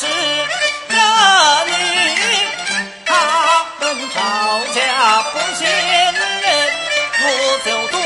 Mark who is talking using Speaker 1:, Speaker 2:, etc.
Speaker 1: 是儿女，他们逃家不孝人，我就。